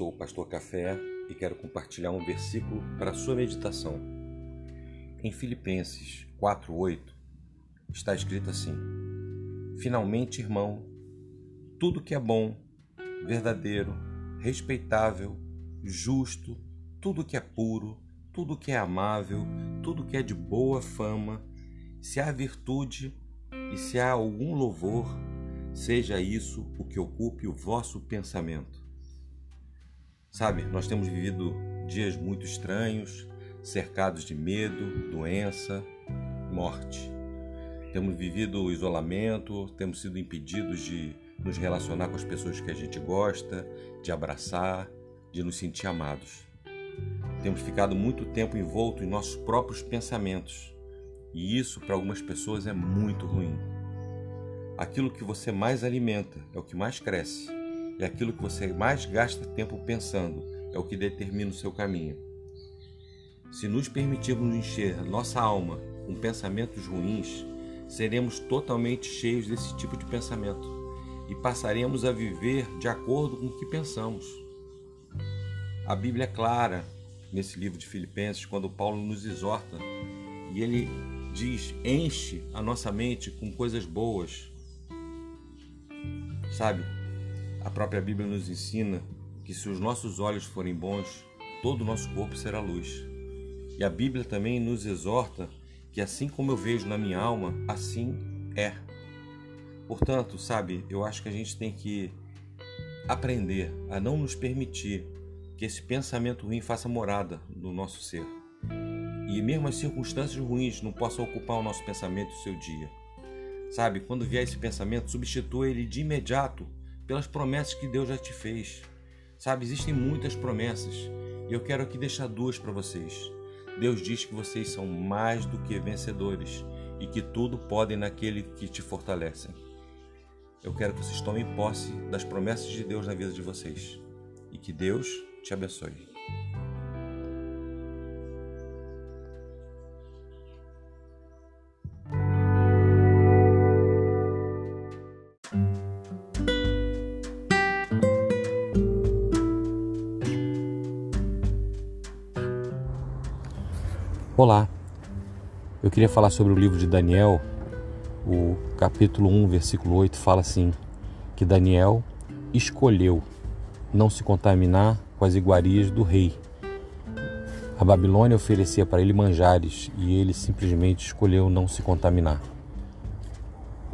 Sou o Pastor Café e quero compartilhar um versículo para a sua meditação. Em Filipenses 4:8 está escrito assim: Finalmente, irmão, tudo que é bom, verdadeiro, respeitável, justo, tudo que é puro, tudo que é amável, tudo que é de boa fama, se há virtude e se há algum louvor, seja isso o que ocupe o vosso pensamento. Sabe, nós temos vivido dias muito estranhos, cercados de medo, doença, morte. Temos vivido o isolamento, temos sido impedidos de nos relacionar com as pessoas que a gente gosta, de abraçar, de nos sentir amados. Temos ficado muito tempo envolto em nossos próprios pensamentos, e isso para algumas pessoas é muito ruim. Aquilo que você mais alimenta é o que mais cresce, e aquilo que você mais gasta tempo pensando é o que determina o seu caminho. Se nos permitirmos encher nossa alma com pensamentos ruins, seremos totalmente cheios desse tipo de pensamento e passaremos a viver de acordo com o que pensamos. A Bíblia é clara nesse livro de Filipenses quando Paulo nos exorta e ele diz: enche a nossa mente com coisas boas Sabe, a própria Bíblia nos ensina que se os nossos olhos forem bons, todo o nosso corpo será luz. E a Bíblia também nos exorta que assim como eu vejo na minha alma, assim é. Portanto, sabe, eu acho que a gente tem que aprender a não nos permitir que esse pensamento ruim faça morada no nosso ser. E mesmo as circunstâncias ruins não possam ocupar o nosso pensamento e o seu dia. Sabe, quando vier esse pensamento, substitua ele de imediato pelas promessas que Deus já te fez. Sabe, existem muitas promessas e eu quero aqui deixar duas para vocês. Deus diz que vocês são mais do que vencedores e que tudo podem naquele que te fortalece. Eu quero que vocês tomem posse das promessas de Deus na vida de vocês e que Deus te abençoe. Olá, eu queria falar sobre o livro de Daniel, o capítulo 1, versículo 8 fala assim: que Daniel escolheu não se contaminar com as iguarias do rei. A Babilônia oferecia para ele manjares e ele simplesmente escolheu não se contaminar.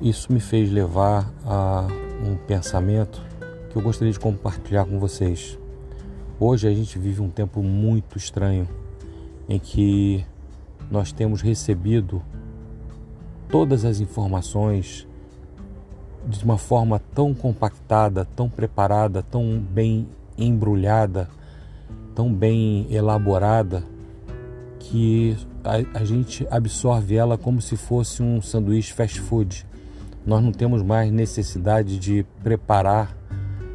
Isso me fez levar a um pensamento que eu gostaria de compartilhar com vocês. Hoje a gente vive um tempo muito estranho em que nós temos recebido todas as informações de uma forma tão compactada, tão preparada, tão bem embrulhada, tão bem elaborada, que a, a, gente absorve ela como se fosse um sanduíche fast food. Nós não temos mais necessidade de preparar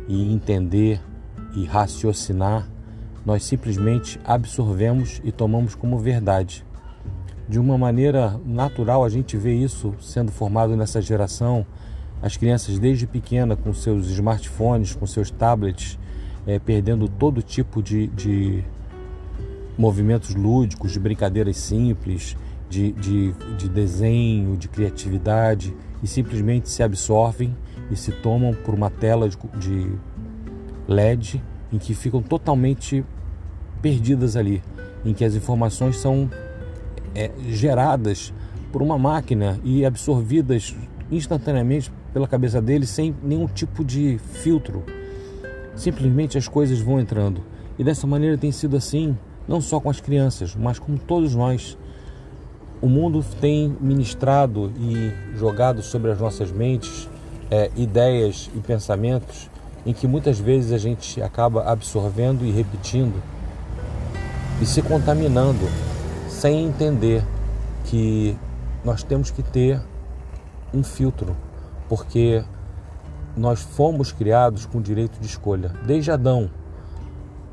e entender e raciocinar, nós simplesmente absorvemos e tomamos como verdade de uma maneira natural a gente vê isso sendo formado nessa geração. As crianças desde pequena com seus smartphones, com seus tablets, é, perdendo todo tipo de, de, movimentos lúdicos, de brincadeiras simples, de, de, de desenho, de criatividade e simplesmente se absorvem e se tomam por uma tela de, de LED em que ficam totalmente perdidas ali, em que as informações são é, geradas por uma máquina e absorvidas instantaneamente pela cabeça dele sem nenhum tipo de filtro. Simplesmente as coisas vão entrando. E dessa maneira tem sido assim, não só com as crianças, mas com todos nós. O mundo tem ministrado e jogado sobre as nossas mentes é, ideias e pensamentos em que muitas vezes a gente acaba absorvendo e repetindo e se contaminando sem entender que nós temos que ter um filtro, porque nós fomos criados com direito de escolha. Desde Adão.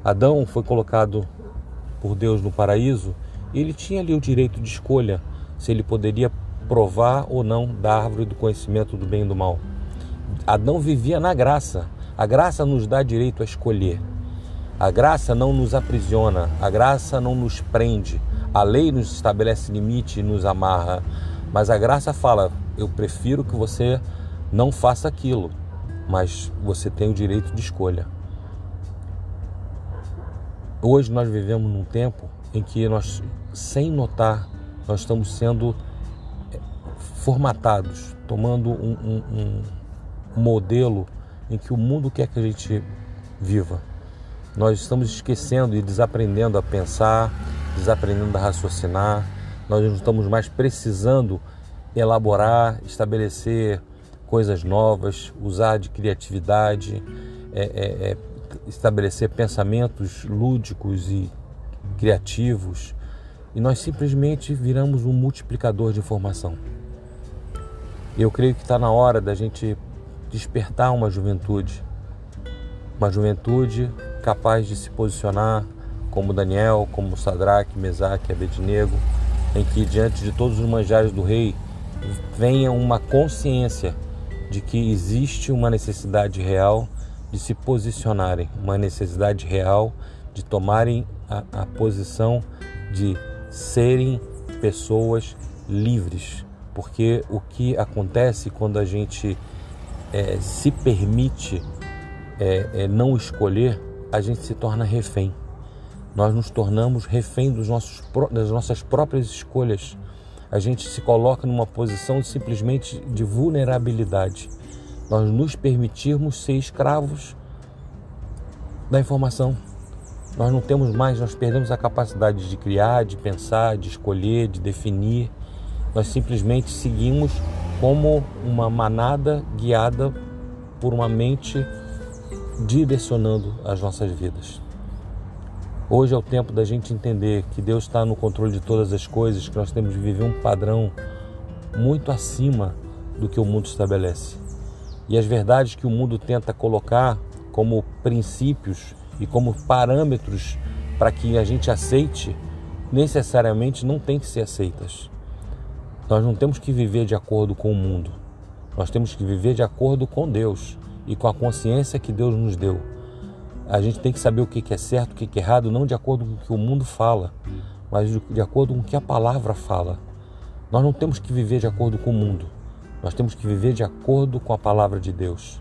Adão foi colocado por Deus no paraíso e ele tinha ali o direito de escolha se ele poderia provar ou não da árvore do conhecimento do bem e do mal. Adão vivia na graça. A graça nos dá direito a escolher. A graça não nos aprisiona, a graça não nos prende. A lei nos estabelece limite e nos amarra, mas a graça fala: eu prefiro que você não faça aquilo, mas você tem o direito de escolha. Hoje nós vivemos num tempo em que nós, sem notar, nós estamos sendo eh, formatados, tomando um, um, um modelo em que o mundo quer que a gente viva. Nós estamos esquecendo e desaprendendo a pensar, desaprendendo a raciocinar. Nós não estamos mais precisando elaborar, estabelecer coisas novas, usar de criatividade, é, é, é, estabelecer pensamentos lúdicos e criativos. E nós simplesmente viramos um multiplicador de informação. Eu creio que está na hora da gente despertar uma juventude, uma juventude capaz de se posicionar como Daniel, como Sadraque, Mesaque Abednego, em que diante de todos os manjares do rei venha uma consciência de que existe uma necessidade real de se posicionarem, uma necessidade real de tomarem a, a posição de serem pessoas livres. Porque o que acontece quando a gente é, se permite é, é, não escolher, a gente se torna refém. Nós nos tornamos refém dos nossos, das nossas próprias escolhas a gente se coloca numa posição simplesmente de vulnerabilidade. Nós nos permitirmos ser escravos da informação. Nós não temos mais, nós perdemos a capacidade de criar, de pensar, de escolher, de definir. Nós simplesmente seguimos como uma manada guiada por uma mente direcionando as nossas vidas. Hoje é o tempo da gente entender que Deus está no controle de todas as coisas, que nós temos de viver um padrão muito acima do que o mundo estabelece. E as verdades que o mundo tenta colocar como princípios e como parâmetros para que a gente aceite, necessariamente não tem que ser aceitas. Nós não temos que viver de acordo com o mundo. Nós temos que viver de acordo com Deus e com a consciência que Deus nos deu a gente tem que saber o que é certo, o que é errado, não de acordo com o que o mundo fala, mas de acordo com o que a palavra fala. Nós não temos que viver de acordo com o mundo, nós temos que viver de acordo com a palavra de Deus.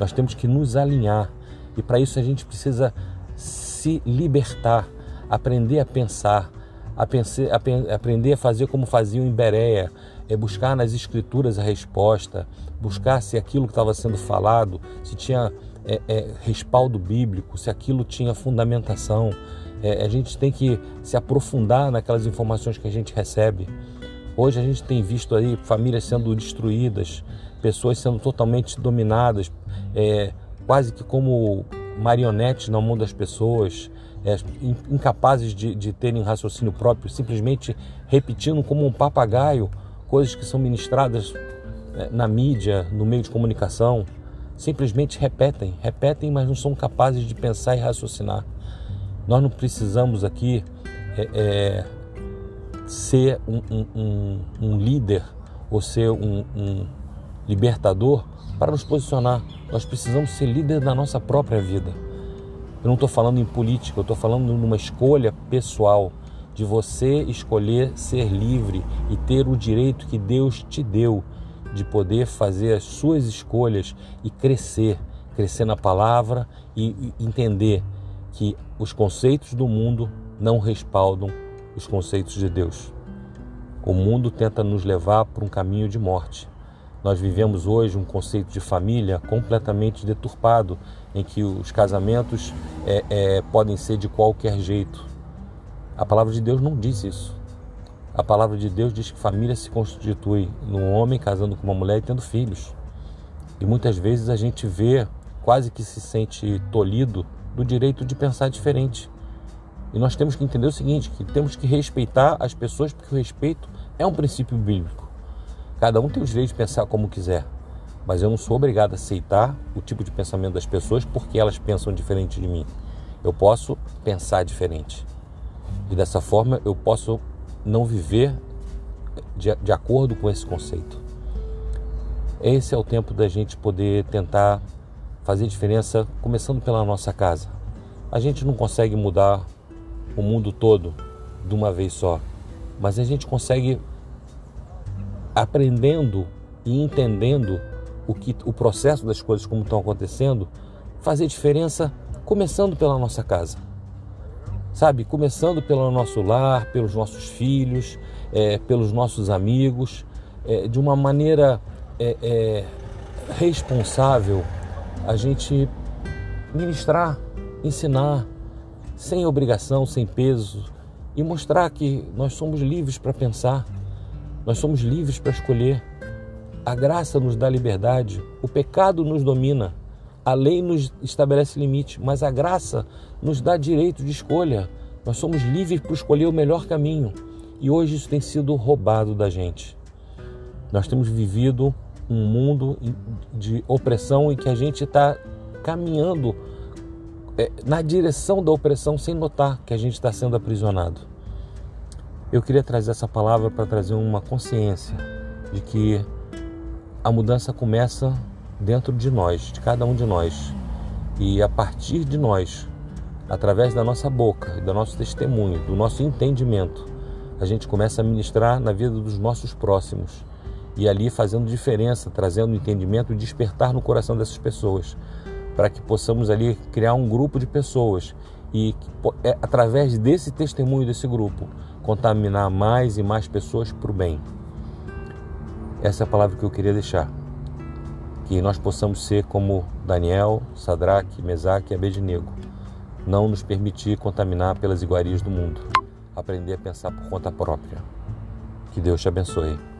Nós temos que nos alinhar e para isso a gente precisa se libertar, aprender a pensar, a pensar, a aprender a fazer como faziam em Bereia, é buscar nas escrituras a resposta, buscar se aquilo que estava sendo falado, se tinha é, é, respaldo bíblico, se aquilo tinha fundamentação. É, a gente tem que se aprofundar naquelas informações que a gente recebe. Hoje a gente tem visto aí famílias sendo destruídas, pessoas sendo totalmente dominadas, é, quase que como marionetes na mão das pessoas, é, incapazes de, de terem raciocínio próprio, simplesmente repetindo como um papagaio coisas que são ministradas é, na mídia, no meio de comunicação simplesmente repetem, repetem, mas não são capazes de pensar e raciocinar. Nós não precisamos aqui é, é, ser um, um, um, um, líder ou ser um, libertador para nos posicionar. Nós precisamos ser líder da nossa própria vida. Eu não estou falando em política, eu estou falando numa escolha pessoal de você escolher ser livre e ter o direito que Deus te deu de poder fazer as suas escolhas e crescer, crescer na palavra e entender que os conceitos do mundo não respaldam os conceitos de Deus. O mundo tenta nos levar para um caminho de morte. Nós vivemos hoje um conceito de família completamente deturpado, em que os casamentos é, é, podem ser de qualquer jeito. A palavra de Deus não diz isso. A palavra de Deus diz que família se constitui num homem casando com uma mulher e tendo filhos. E muitas vezes a gente vê, quase que se sente tolhido do direito de pensar diferente. E nós temos que entender o seguinte, que temos que respeitar as pessoas porque o respeito é um princípio bíblico. Cada um tem o direito de pensar como quiser, mas eu não sou obrigado a aceitar o tipo de pensamento das pessoas porque elas pensam diferente de mim. Eu posso pensar diferente. E dessa forma eu posso não viver de, de acordo com esse conceito. Esse é o tempo da gente poder tentar fazer diferença começando pela nossa casa. A gente não consegue mudar o mundo todo de uma vez só, mas a gente consegue aprendendo e entendendo o que o processo das coisas como estão acontecendo, fazer diferença começando pela nossa casa. Sabe, começando pelo nosso lar, pelos nossos filhos, é, pelos nossos amigos, é, de uma maneira é, é responsável, a gente ministrar, ensinar, sem obrigação, sem peso, e mostrar que nós somos livres para pensar, nós somos livres para escolher. A graça nos dá liberdade, o pecado nos domina, a lei nos estabelece limite, mas a graça nos dá direito de escolha. Nós somos livres para escolher o melhor caminho e hoje isso tem sido roubado da gente. Nós temos vivido um mundo de opressão em que a gente está caminhando é, na direção da opressão sem notar que a gente está sendo aprisionado. Eu queria trazer essa palavra para trazer uma consciência de que a mudança começa dentro de nós, de cada um de nós. E a partir de nós, através da nossa boca, do nosso testemunho, do nosso entendimento, a gente começa a ministrar na vida dos nossos próximos e ali fazendo diferença, trazendo entendimento e despertar no coração dessas pessoas, para que possamos ali criar um grupo de pessoas e é, através desse testemunho desse grupo contaminar mais e mais pessoas para o bem. Essa é a palavra que eu queria deixar. Que nós possamos ser como Daniel, Sadraque, Mesaque e Abednego. Não nos permitir contaminar pelas iguarias do mundo. Aprender a pensar por conta própria. Que Deus te abençoe.